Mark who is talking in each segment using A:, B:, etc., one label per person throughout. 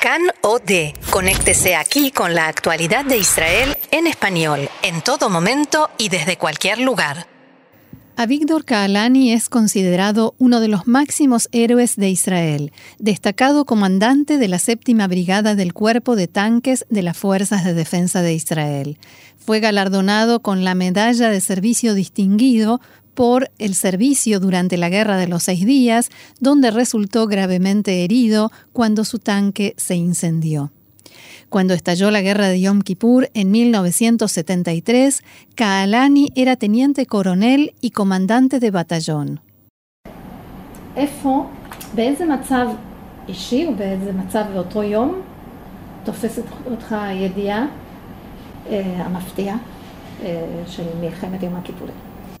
A: Can OD. Conéctese aquí con la actualidad de Israel en español, en todo momento y desde cualquier lugar.
B: Avigdor Kaalani es considerado uno de los máximos héroes de Israel, destacado comandante de la séptima brigada del Cuerpo de Tanques de las Fuerzas de Defensa de Israel. Fue galardonado con la Medalla de Servicio Distinguido por el servicio durante la Guerra de los Seis Días, donde resultó gravemente herido cuando su tanque se incendió. Cuando estalló la guerra de Yom Kippur en 1973, Kaalani era teniente coronel y comandante de batallón.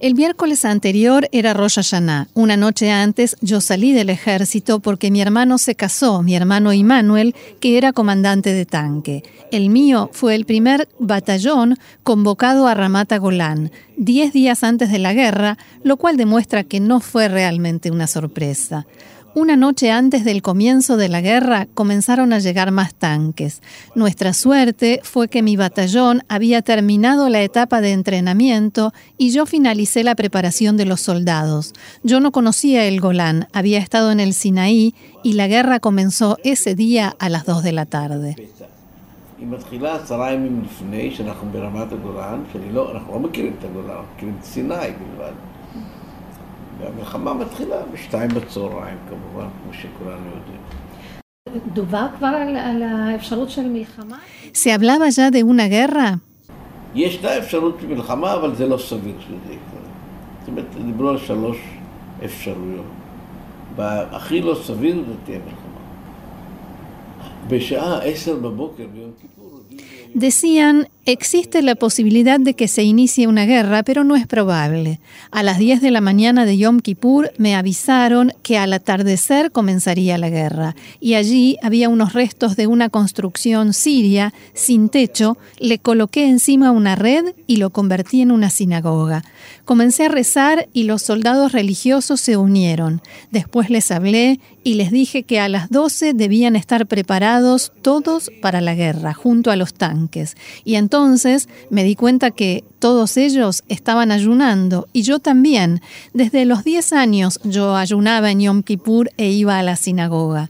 B: El miércoles anterior era Rosh Hashanah. Una noche antes yo salí del ejército porque mi hermano se casó, mi hermano Immanuel, que era comandante de tanque. El mío fue el primer batallón convocado a Ramata Golán, diez días antes de la guerra, lo cual demuestra que no fue realmente una sorpresa. Una noche antes del comienzo de la guerra comenzaron a llegar más tanques. Nuestra suerte fue que mi batallón había terminado la etapa de entrenamiento y yo finalicé la preparación de los soldados. Yo no conocía el Golán, había estado en el Sinaí y la guerra comenzó ese día a las 2 de la tarde.
C: והמלחמה מתחילה בשתיים בצהריים כמובן, כמו שכולנו יודעים.
D: דובר כבר על, על האפשרות של מלחמה?
B: Se hablaba ya de una guerra?
C: ישנה אפשרות של מלחמה, אבל זה לא סביר שזה יקרה. זאת אומרת, דיברו על שלוש אפשרויות. הכי לא סביר זה תהיה מלחמה. בשעה עשר בבוקר ביום כיפור...
B: Decían, existe la posibilidad de que se inicie una guerra, pero no es probable. A las 10 de la mañana de Yom Kippur me avisaron que al atardecer comenzaría la guerra, y allí había unos restos de una construcción siria sin techo, le coloqué encima una red y lo convertí en una sinagoga. Comencé a rezar y los soldados religiosos se unieron. Después les hablé y les dije que a las 12 debían estar preparados todos para la guerra, junto a los tanques. Y entonces me di cuenta que todos ellos estaban ayunando y yo también. Desde los 10 años yo ayunaba en Yom Kippur e iba a la sinagoga.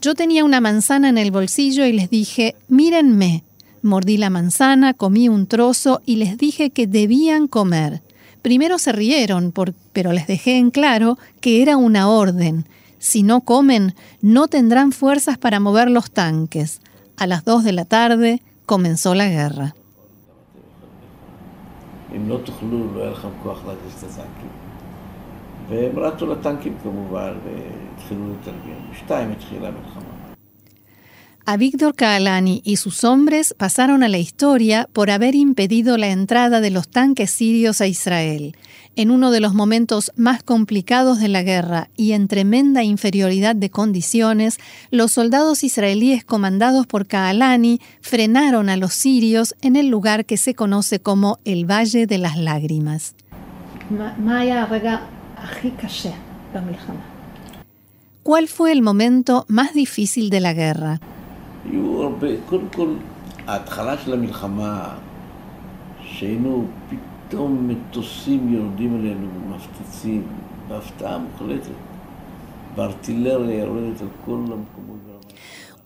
B: Yo tenía una manzana en el bolsillo y les dije, mírenme. Mordí la manzana, comí un trozo y les dije que debían comer. Primero se rieron, pero les dejé en claro que era una orden. Si no comen, no tendrán fuerzas para mover los tanques. A las dos de la tarde comenzó la guerra. A Víctor Kaalani y sus hombres pasaron a la historia por haber impedido la entrada de los tanques sirios a Israel. En uno de los momentos más complicados de la guerra y en tremenda inferioridad de condiciones, los soldados israelíes comandados por Kaalani frenaron a los sirios en el lugar que se conoce como el Valle de las Lágrimas. ¿Cuál fue el momento más difícil de la guerra?
C: היו הרבה, קודם כל, ההתחלה של המלחמה, שהיינו פתאום מטוסים יורדים עלינו ומפציצים, בהפתעה מוחלטת, בארטילריה יורדת על כל המקומות.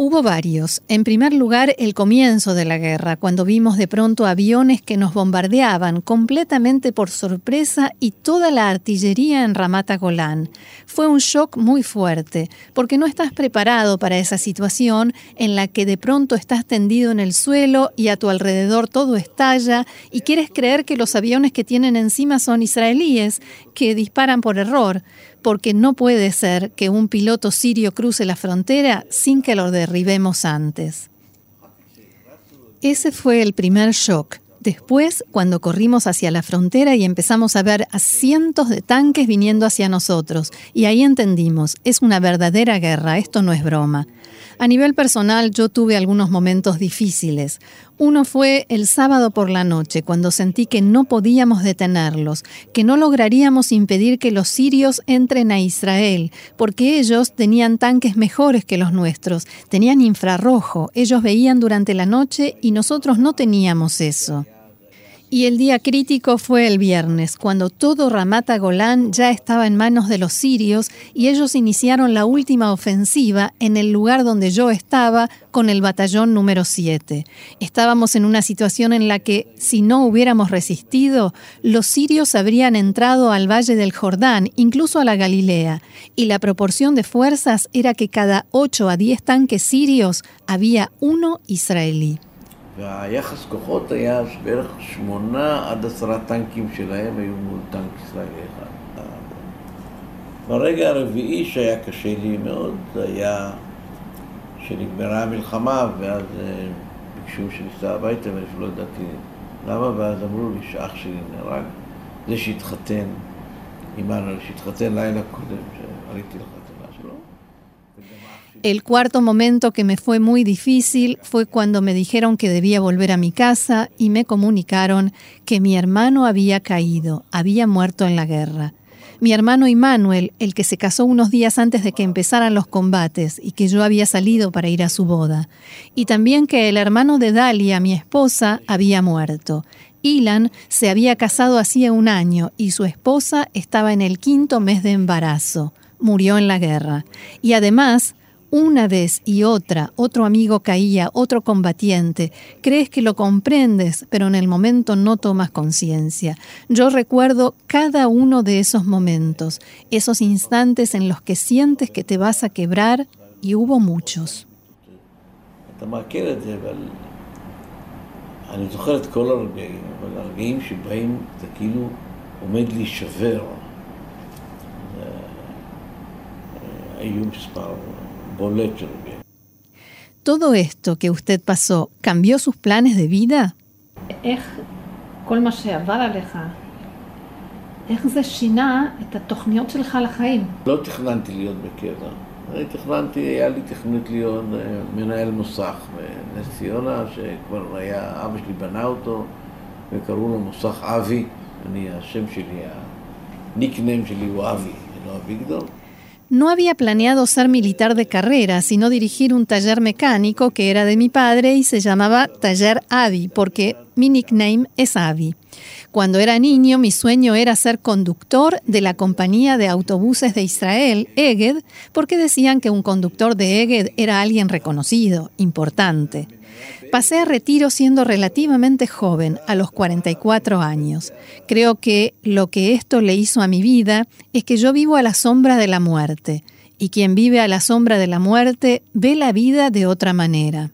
B: Hubo varios. En primer lugar, el comienzo de la guerra, cuando vimos de pronto aviones que nos bombardeaban completamente por sorpresa y toda la artillería en Ramata Golán. Fue un shock muy fuerte, porque no estás preparado para esa situación en la que de pronto estás tendido en el suelo y a tu alrededor todo estalla y quieres creer que los aviones que tienen encima son israelíes, que disparan por error porque no puede ser que un piloto sirio cruce la frontera sin que lo derribemos antes. Ese fue el primer shock. Después, cuando corrimos hacia la frontera y empezamos a ver a cientos de tanques viniendo hacia nosotros, y ahí entendimos, es una verdadera guerra, esto no es broma. A nivel personal yo tuve algunos momentos difíciles. Uno fue el sábado por la noche, cuando sentí que no podíamos detenerlos, que no lograríamos impedir que los sirios entren a Israel, porque ellos tenían tanques mejores que los nuestros, tenían infrarrojo, ellos veían durante la noche y nosotros no teníamos eso. Y el día crítico fue el viernes, cuando todo Ramata Golán ya estaba en manos de los sirios y ellos iniciaron la última ofensiva en el lugar donde yo estaba con el batallón número 7. Estábamos en una situación en la que, si no hubiéramos resistido, los sirios habrían entrado al Valle del Jordán, incluso a la Galilea, y la proporción de fuerzas era que cada 8 a 10 tanques sirios había uno israelí.
C: והיחס כוחות היה בערך שמונה עד עשרה טנקים שלהם היו מול טנק ישראלי אחד. ברגע הרביעי שהיה קשה לי מאוד, זה היה שנגמרה המלחמה ואז ביקשו שניסע הביתה ואני לא ידעתי למה, ואז אמרו לי שאח שלי נהרג, זה שהתחתן, עמנו, שהתחתן לילה קודם, שעליתי לך.
B: El cuarto momento que me fue muy difícil fue cuando me dijeron que debía volver a mi casa y me comunicaron que mi hermano había caído, había muerto en la guerra. Mi hermano Immanuel, el que se casó unos días antes de que empezaran los combates y que yo había salido para ir a su boda. Y también que el hermano de Dalia, mi esposa, había muerto. Ilan se había casado hacía un año y su esposa estaba en el quinto mes de embarazo. Murió en la guerra. Y además, una vez y otra, otro amigo caía, otro combatiente. Crees que lo comprendes, pero en el momento no tomas conciencia. Yo recuerdo cada uno de esos momentos, esos instantes en los que sientes que te vas a quebrar, y hubo muchos. ¿Todo esto que usted pasó cambió sus planes de vida?
D: כל מה שעבר עליך, איך זה שינה את התוכניות שלך לחיים?
C: לא תכננתי להיות בקבע. אני תכננתי, היה לי תכנית להיות מנהל מוסך בנס ציונה, שכבר היה, אבא שלי בנה אותו, וקראו לו מוסך אבי. אני, השם שלי, הניקנם שלי הוא אבי, לא אביגדור.
B: No había planeado ser militar de carrera, sino dirigir un taller mecánico que era de mi padre y se llamaba Taller Avi, porque mi nickname es Avi. Cuando era niño, mi sueño era ser conductor de la compañía de autobuses de Israel, Eged, porque decían que un conductor de Eged era alguien reconocido, importante. Pasé a retiro siendo relativamente joven, a los 44 años. Creo que lo que esto le hizo a mi vida es que yo vivo a la sombra de la muerte, y quien vive a la sombra de la muerte ve la vida de otra manera.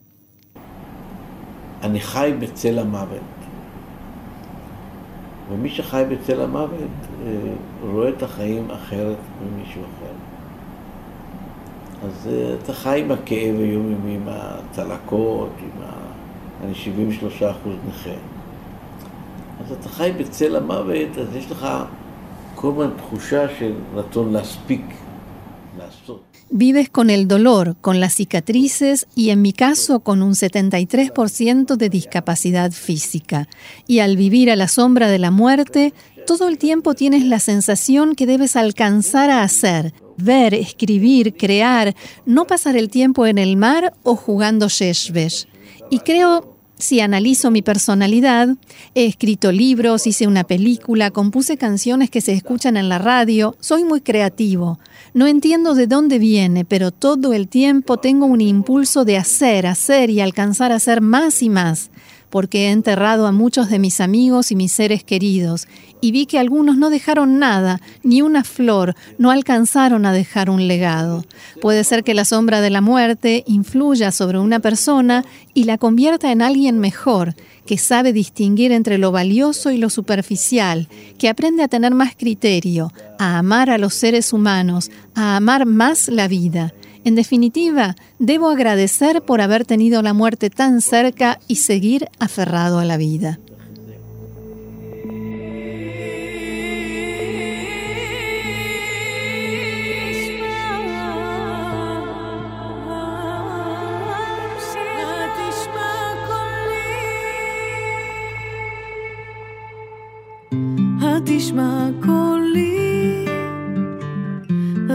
C: אז אתה חי עם הכאב היומיומי, עם הצלקות, עם ה... אני 73 אחוז נכה. אז אתה חי בצל המוות, אז יש לך כל הזמן תחושה של רצון להספיק, לעשות.
B: Vives con el dolor, con las cicatrices y en mi caso con un 73% de discapacidad física. Y al vivir a la sombra de la muerte, todo el tiempo tienes la sensación que debes alcanzar a hacer, ver, escribir, crear, no pasar el tiempo en el mar o jugando sheshbesh. Y creo Si analizo mi personalidad, he escrito libros, hice una película, compuse canciones que se escuchan en la radio, soy muy creativo. No entiendo de dónde viene, pero todo el tiempo tengo un impulso de hacer, hacer y alcanzar a hacer más y más porque he enterrado a muchos de mis amigos y mis seres queridos, y vi que algunos no dejaron nada, ni una flor, no alcanzaron a dejar un legado. Puede ser que la sombra de la muerte influya sobre una persona y la convierta en alguien mejor, que sabe distinguir entre lo valioso y lo superficial, que aprende a tener más criterio, a amar a los seres humanos, a amar más la vida. En definitiva, debo agradecer por haber tenido la muerte tan cerca y seguir aferrado a la vida.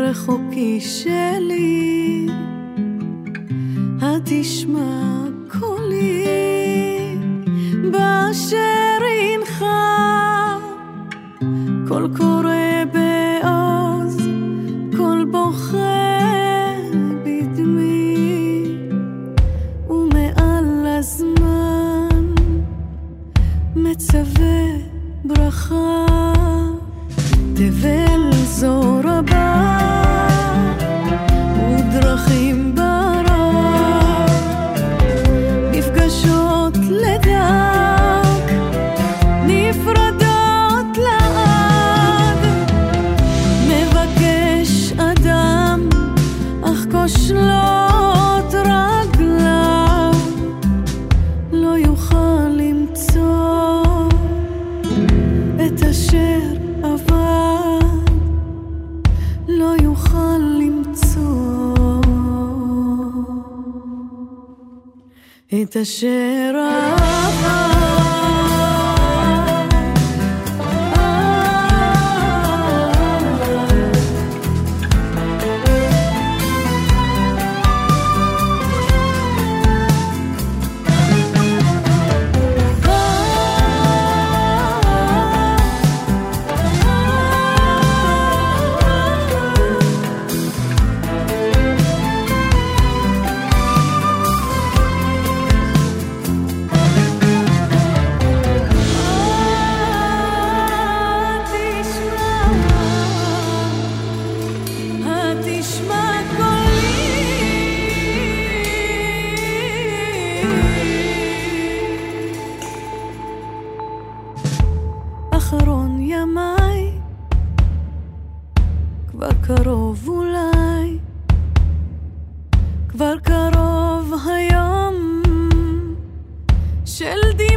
E: רחוקי שלי, התשמע קולי. באשר אינך, קול קורא את אשר אחרון ימיי, כבר קרוב אולי, כבר קרוב היום של די...